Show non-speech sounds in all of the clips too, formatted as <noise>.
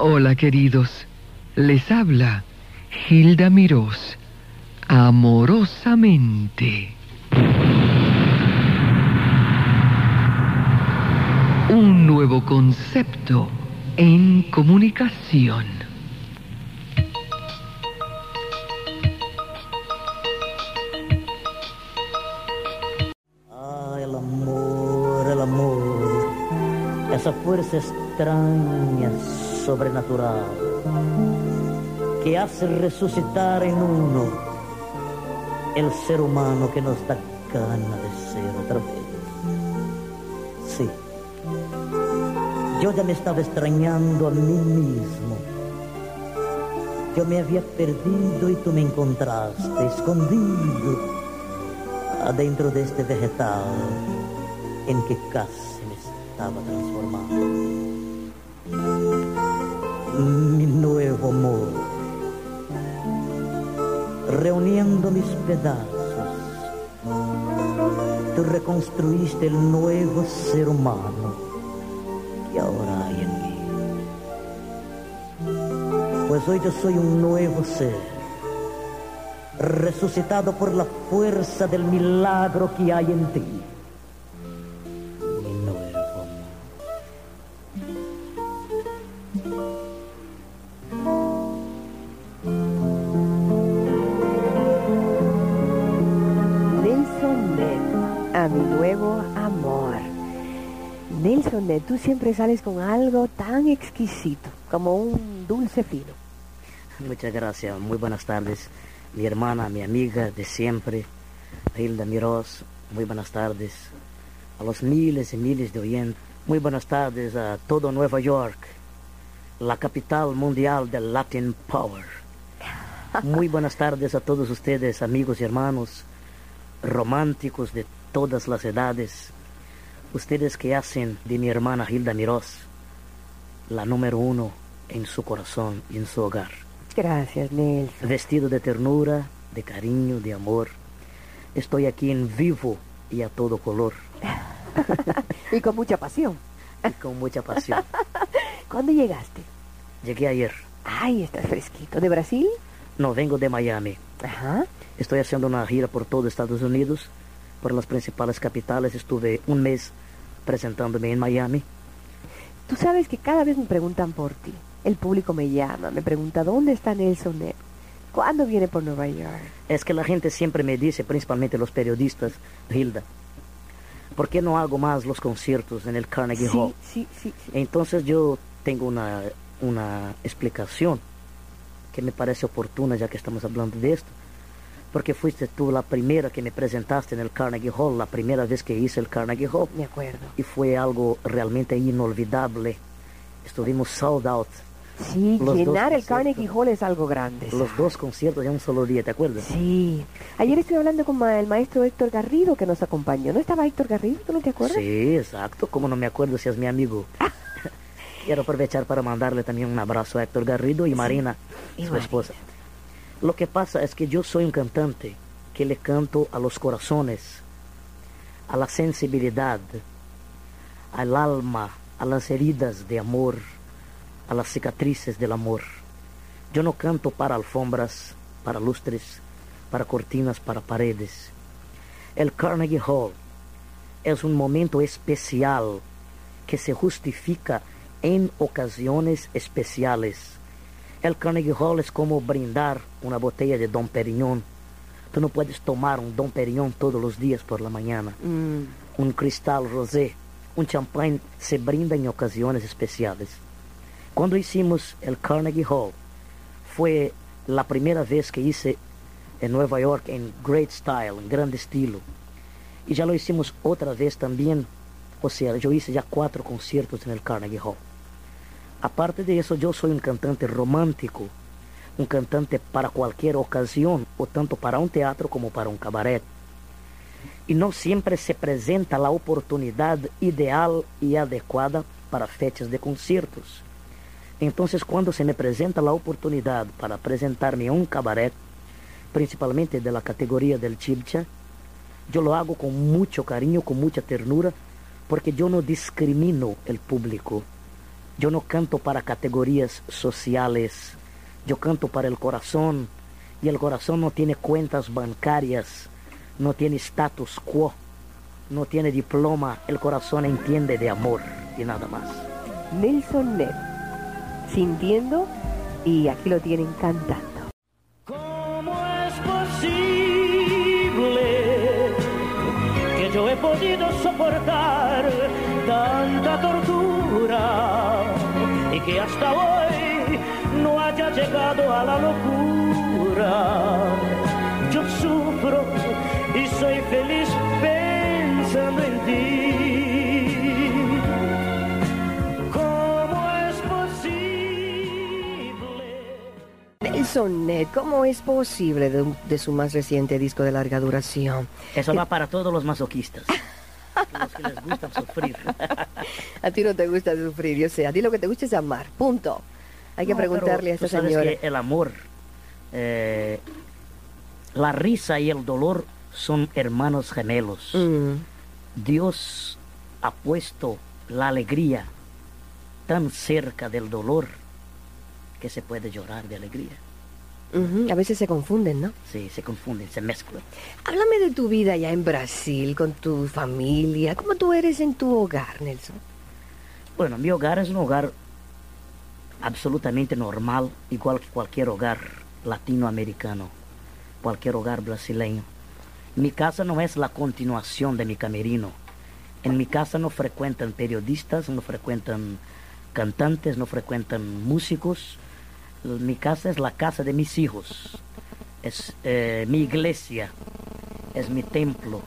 Hola queridos, les habla Hilda Mirós, amorosamente. Un nuevo concepto en comunicación. Ah, el amor, el amor. Esa fuerza extraña, sobrenatural, que hace resucitar en uno el ser humano que nos da gana de ser otra vez. Sí. Yo ya me estaba extrañando a mí mismo. Yo me había perdido y tú me encontraste escondido adentro de este vegetal en que casi me estaba transformando. Mi nuevo amor, reuniendo mis pedazos, tú reconstruiste el nuevo ser humano que ahora hay en mí. Pues hoy yo soy un nuevo ser resucitado por la fuerza del milagro que hay en ti. Tú siempre sales con algo tan exquisito, como un dulce fino. Muchas gracias, muy buenas tardes. Mi hermana, mi amiga de siempre, Hilda Mirós, muy buenas tardes. A los miles y miles de oyentes, muy buenas tardes a todo Nueva York, la capital mundial del Latin Power. Muy buenas tardes a todos ustedes, amigos y hermanos, románticos de todas las edades. Ustedes que hacen de mi hermana Hilda Mirós la número uno en su corazón y en su hogar. Gracias, Nelson. Vestido de ternura, de cariño, de amor. Estoy aquí en vivo y a todo color <laughs> y con mucha pasión. y con mucha pasión. <laughs> ¿Cuándo llegaste? Llegué ayer. Ay, estás fresquito. ¿De Brasil? No, vengo de Miami. Ajá. Estoy haciendo una gira por todo Estados Unidos, por las principales capitales. Estuve un mes presentándome en Miami. Tú sabes que cada vez me preguntan por ti. El público me llama, me pregunta dónde está Nelson. ¿Cuándo viene por Nueva York? Es que la gente siempre me dice, principalmente los periodistas, Hilda, ¿por qué no hago más los conciertos en el Carnegie Hall? Sí, sí, sí. Entonces yo tengo una, una explicación que me parece oportuna ya que estamos hablando de esto. Porque fuiste tú la primera que me presentaste en el Carnegie Hall, la primera vez que hice el Carnegie Hall. Me acuerdo. Y fue algo realmente inolvidable. Estuvimos sold out. Sí, Los llenar el. Carnegie Hall es algo grande. Los dos conciertos en un solo día, ¿te acuerdas? Sí. Ayer estuve hablando con ma- el maestro Héctor Garrido que nos acompañó. ¿No estaba Héctor Garrido? ¿Tú no te acuerdas? Sí, exacto. Como no me acuerdo si es mi amigo. <laughs> Quiero aprovechar para mandarle también un abrazo a Héctor Garrido y Marina, Y su Marina. esposa. Lo que pasa es que yo soy un cantante que le canto a los corazones, a la sensibilidad, al alma, a las heridas de amor, a las cicatrices del amor. Yo no canto para alfombras, para lustres, para cortinas, para paredes. El Carnegie Hall es un momento especial que se justifica en ocasiones especiales. El Carnegie Hall es como brindar una botella de Dom Perignon. Tú no puedes tomar un Dom Perignon todos los días por la mañana. Mm, Un cristal rosé, un champán se brinda en ocasiones especiales. Cuando hicimos el Carnegie Hall, fue la primera vez que hice en Nueva York en great style, en grande estilo. Y ya lo hicimos otra vez también, o sea, yo hice ya cuatro conciertos en el Carnegie Hall. Aparte de eso, yo soy un cantante romántico, un cantante para cualquier ocasión, o tanto para un teatro como para un cabaret. Y no siempre se presenta la oportunidad ideal y adecuada para fechas de conciertos. Entonces, cuando se me presenta la oportunidad para presentarme en un cabaret, principalmente de la categoría del chilcha, yo lo hago con mucho cariño, con mucha ternura, porque yo no discrimino el público. Yo no canto para categorías sociales, yo canto para el corazón. Y el corazón no tiene cuentas bancarias, no tiene status quo, no tiene diploma, el corazón entiende de amor y nada más. Nelson Ned, sintiendo y aquí lo tienen cantando. ¿Cómo es posible que yo he podido soportar tanta tortura y que hasta hoy no haya llegado a la locura? Yo sufro y soy feliz pensando en ti. ¿Cómo es posible? Nelson Ned, ¿cómo es posible de, de su más reciente disco de larga duración? Eso va para todos los masoquistas, <laughs> los que les gusta sufrir. <laughs> A ti no te gusta sufrir, yo sé, a ti lo que te gusta es amar, punto. Hay que No, preguntarle a esta tú sabes señora. que el amor, eh, la risa y el dolor son hermanos gemelos. Mm, Dios ha puesto la alegría tan cerca del dolor que se puede llorar de alegría. Ujú, A veces se confunden, ¿no? Sí, se confunden, se mezclan. Háblame de tu vida allá en Brasil, con tu familia. ¿Cómo tú eres en tu hogar, Nelson? Bueno, mi hogar es un hogar absolutamente normal, igual que cualquier hogar latinoamericano, cualquier hogar brasileño. Mi casa no es la continuación de mi camerino. En mi casa no frecuentan periodistas, no frecuentan cantantes, no frecuentan músicos. Mi casa es la casa de mis hijos. Es eh, mi iglesia, es mi templo,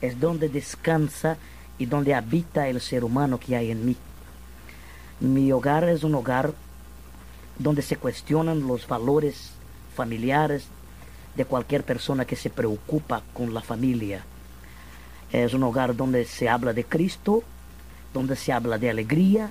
es donde descansa y donde habita el ser humano que hay en mí. Mi hogar es un hogar donde se cuestionan los valores familiares de cualquier persona que se preocupa con la familia. Es un hogar donde se habla de Cristo, donde se habla de alegría,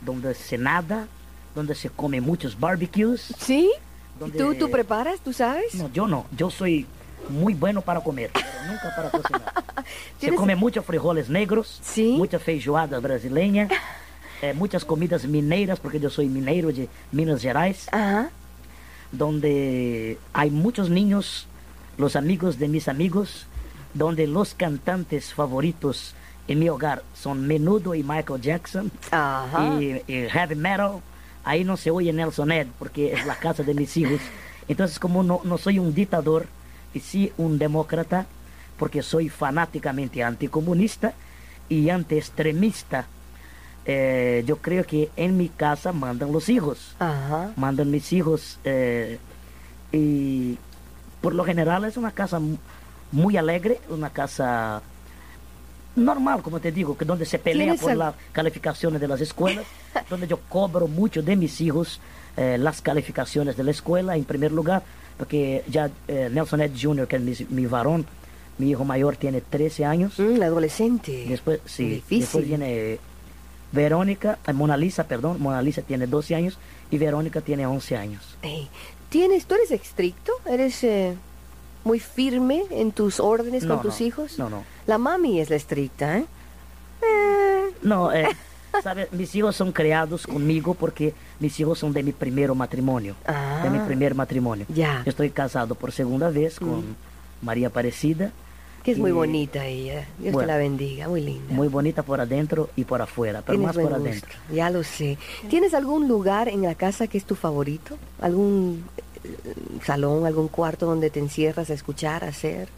donde se nada, donde se come muchos barbecues. ¿Sí? Donde- ¿Tú, ¿Tú preparas? ¿Tú sabes? No, yo no, yo soy muy bueno para comer, pero nunca para cocinar. <laughs> Se ¿Tienes- come muchos frijoles negros, Sí. mucha feijoada brasileña, <laughs> eh, muchas comidas mineiras, porque yo soy mineiro de Minas Gerais, Ajá. donde hay muchos niños, los amigos de mis amigos, donde los cantantes favoritos en mi hogar son Menudo y Michael Jackson, Ajá. y, y heavy metal. Ahí no se oye Nelson Ed porque es la casa de mis hijos. Entonces, como no, no soy un dictador y sí un demócrata, porque soy fanáticamente anticomunista y antiextremista, eh, yo creo que en mi casa mandan los hijos. Ajá. Mandan mis hijos eh, y por lo general es una casa mu- muy alegre, una casa normal, como te digo, que donde se pelea ¿Tienes por las calificaciones de las escuelas, <laughs> donde yo cobro mucho de mis hijos eh, las calificaciones de la escuela en primer lugar, porque ya eh, Nelson Ed Jr., que es mi, mi varón, mi hijo mayor tiene 13 años, Mm, adolescente. después, sí, Difícil. después viene Verónica, eh, Mona Lisa, perdón, Mona Lisa tiene 12 años y Verónica tiene 11 años. ¿Tienes, ¿Tú eres estricto? ¿Eres muy firme en tus órdenes No, con tus no, hijos? no, no. La mami es la estricta, ¿eh? No, eh, ¿sabe? mis hijos son creados conmigo porque mis hijos son de mi primer matrimonio. De mi Ah. primer matrimonio. Ya. Yo estoy casado por segunda vez con María Aparecida. Que es muy y bonita ella. Dios Bueno. te la bendiga, muy linda. Muy bonita por adentro y por afuera, pero más por adentro. Ya lo sé. ¿Tienes algún lugar en la casa que es tu favorito? ¿Algún eh, salón, algún cuarto donde te encierras a escuchar, a hacer?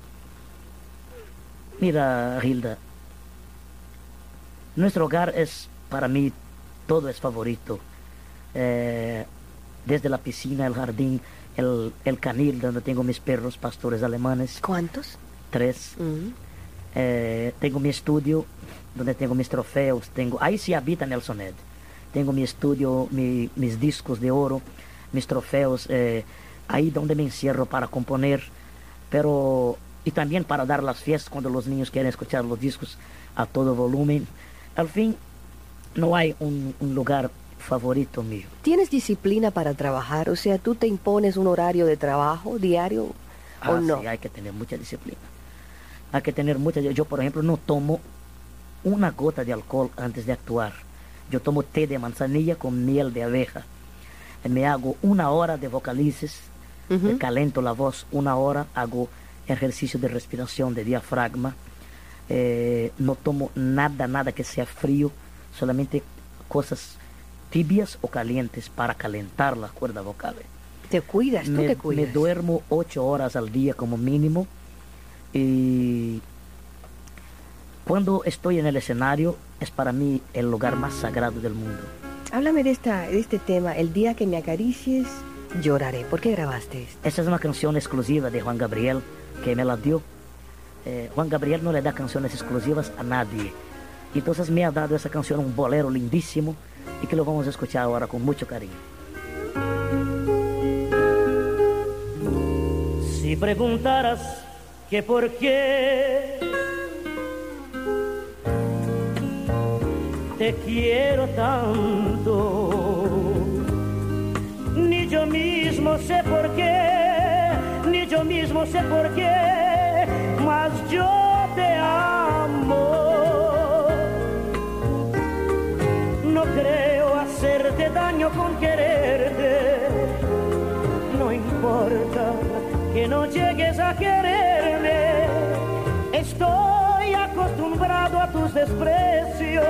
Mira, Hilda, nuestro hogar es, para mí, todo es favorito. Eh, desde la piscina, el jardín, el, el canil donde tengo mis perros pastores alemanes, ¿Cuántos? tres. Eh, tengo mi estudio donde tengo mis trofeos, tengo, ahí sí habita Nelson Ed. Tengo mi estudio, mi- mis discos de oro, mis trofeos, eh, ahí donde me encierro para componer, pero y también para dar las fiestas cuando los niños quieren escuchar los discos a todo volumen. Al fin, no hay un, un lugar favorito mío. ¿Tienes disciplina para trabajar? O sea, ¿tú te impones un horario de trabajo diario o Ah, no? sí, hay que tener mucha disciplina. Hay que tener mucha... Yo, por ejemplo, no tomo una gota de alcohol antes de actuar. Yo tomo té de manzanilla con miel de abeja. Me hago una hora de vocalices, Ujú. calento la voz una hora, hago ejercicio de respiración, de diafragma. Eh, no tomo nada, nada que sea frío, solamente cosas tibias o calientes para calentar las cuerdas vocales. Te cuidas, tú Me, te cuidas. me duermo ocho horas al día como mínimo y cuando estoy en el escenario es para mí el lugar más sagrado del mundo. Háblame de, esta, de este tema, El día que me acaricies, lloraré. ¿Por qué grabaste esto? Esta es una canción exclusiva de Juan Gabriel que me la dio. Eh, Juan Gabriel no le da canciones exclusivas a nadie. Entonces me ha dado esa canción, un bolero lindísimo, y que lo vamos a escuchar ahora con mucho cariño. Si preguntaras que por qué te quiero tanto, sé por qué, ni yo mismo sé por qué, mas yo te amo. No creo hacerte daño con quererte no importa que no llegues a quererme. Estoy acostumbrado a tus desprecios.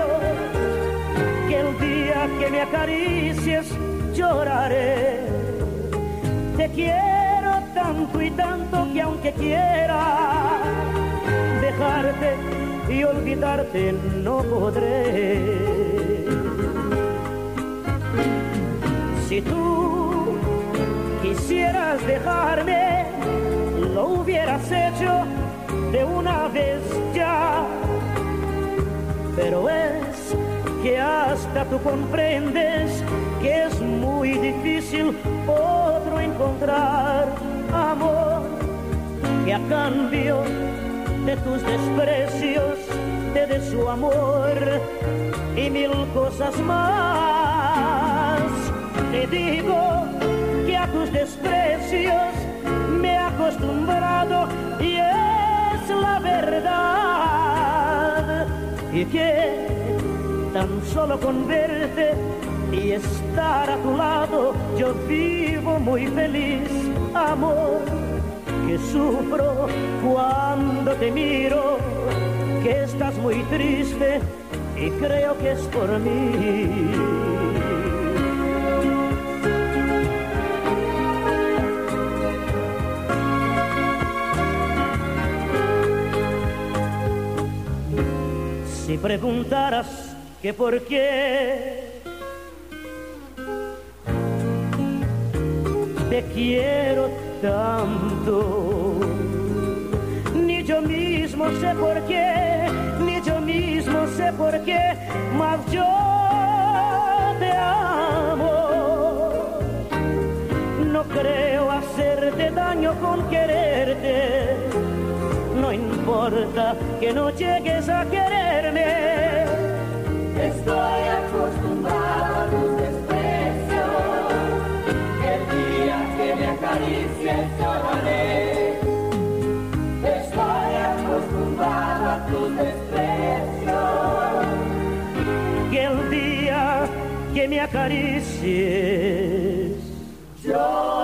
Que el día que me acaricies lloraré. Te quiero tanto y tanto que aunque quiera dejarte y olvidarte no podré. Si tú quisieras dejarme, lo hubieras hecho de una vez ya. Pero es que hasta tú comprendes es muy difícil otro encontrar amor que a cambio de tus desprecios te dé su amor y mil cosas más. Te digo que a tus desprecios me he acostumbrado y es la verdad. Y que tan solo con verte y estar a tu lado yo vivo muy feliz, amor. Que sufro cuando te miro, que estás muy triste y creo que es por mí. Si preguntaras que por qué te quiero tanto, ni yo mismo sé por qué, ni yo mismo sé por qué, mas yo te amo. No creo hacerte daño con quererte. No importa que no llegues a quererme. Estoy acostumbrado que me acaricies lloraré.